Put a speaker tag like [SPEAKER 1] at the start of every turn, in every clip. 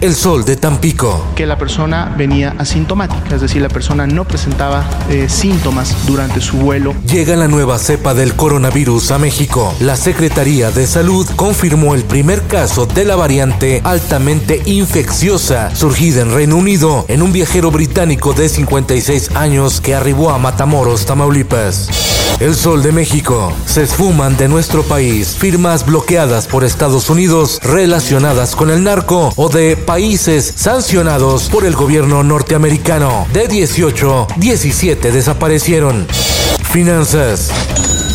[SPEAKER 1] El sol de Tampico.
[SPEAKER 2] Que la persona venía asintomática, es decir, la persona no presentaba eh, síntomas durante su vuelo.
[SPEAKER 1] Llega la nueva cepa del coronavirus a México. La Secretaría de Salud confirmó el primer caso de la variante altamente infecciosa surgida en Reino Unido en un viajero británico de 56 años que arribó a Matamoros, Tamaulipas. El sol de México. Se esfuman de nuestro país firmas bloqueadas por Estados Unidos relacionadas con el narco o de países sancionados por el gobierno norteamericano. De 18, 17 desaparecieron. Finanzas.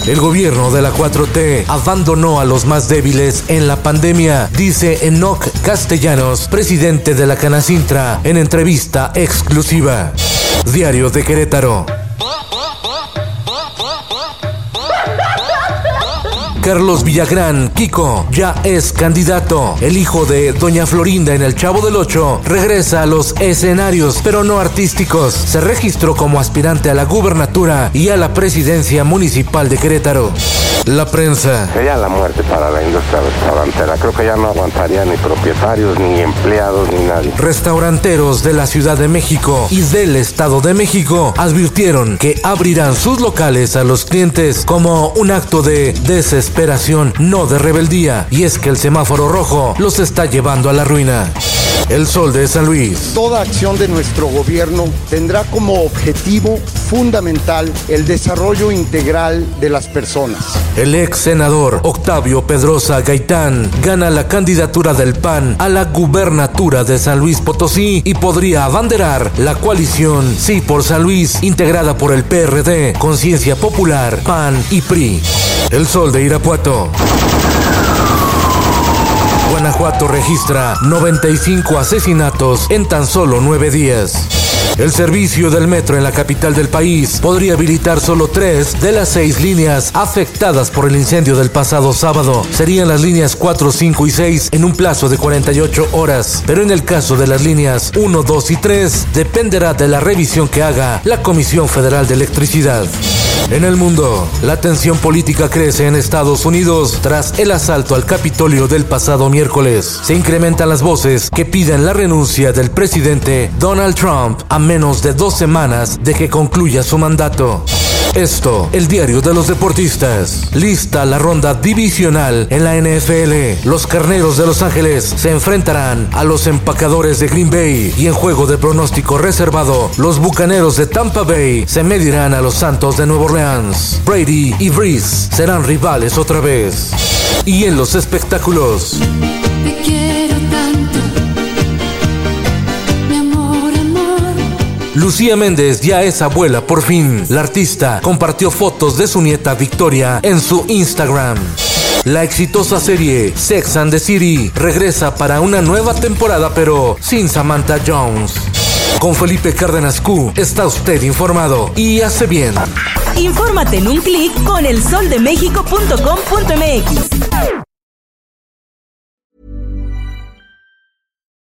[SPEAKER 1] El gobierno de la 4T abandonó a los más débiles en la pandemia, dice Enoch Castellanos, presidente de la Canacintra, en entrevista exclusiva. Diario de Querétaro. Carlos Villagrán, Kiko, ya es candidato. El hijo de Doña Florinda en El Chavo del Ocho regresa a los escenarios, pero no artísticos. Se registró como aspirante a la gubernatura y a la presidencia municipal de Querétaro. La prensa.
[SPEAKER 3] Sería la muerte para la industria restaurantera. Creo que ya no aguantaría ni propietarios, ni empleados, ni nadie.
[SPEAKER 1] Restauranteros de la Ciudad de México y del Estado de México advirtieron que abrirán sus locales a los clientes como un acto de desesperación no de rebeldía, y es que el semáforo rojo los está llevando a la ruina. El Sol de San Luis.
[SPEAKER 4] Toda acción de nuestro gobierno tendrá como objetivo fundamental el desarrollo integral de las personas.
[SPEAKER 1] El ex senador Octavio Pedrosa Gaitán gana la candidatura del PAN a la gubernatura de San Luis Potosí y podría abanderar la coalición Sí por San Luis, integrada por el PRD, Conciencia Popular, PAN y PRI. El Sol de Irapuato. Guanajuato registra 95 asesinatos en tan solo nueve días. El servicio del metro en la capital del país podría habilitar solo tres de las seis líneas afectadas por el incendio del pasado sábado. Serían las líneas 4, 5 y 6 en un plazo de 48 horas. Pero en el caso de las líneas 1, 2 y 3 dependerá de la revisión que haga la Comisión Federal de Electricidad. En el mundo, la tensión política crece en Estados Unidos tras el asalto al Capitolio del pasado miércoles. Se incrementan las voces que piden la renuncia del presidente Donald Trump a menos de dos semanas de que concluya su mandato. Esto, el diario de los deportistas. Lista la ronda divisional en la NFL. Los carneros de Los Ángeles se enfrentarán a los empacadores de Green Bay y en juego de pronóstico reservado, los bucaneros de Tampa Bay se medirán a los Santos de Nueva Orleans. Brady y Breeze serán rivales otra vez. Y en los espectáculos. Lucía Méndez ya es abuela por fin. La artista compartió fotos de su nieta Victoria en su Instagram. La exitosa serie Sex and the City regresa para una nueva temporada pero sin Samantha Jones. Con Felipe Cárdenas Q está usted informado y hace bien.
[SPEAKER 5] Infórmate en un clic con elsoldemexico.com.mx.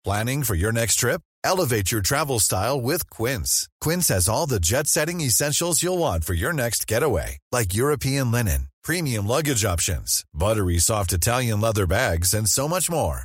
[SPEAKER 6] Planning for your next trip? Elevate your travel style with Quince. Quince has all the jet setting essentials you'll want for your next getaway, like European linen, premium luggage options, buttery soft Italian leather bags, and so much more.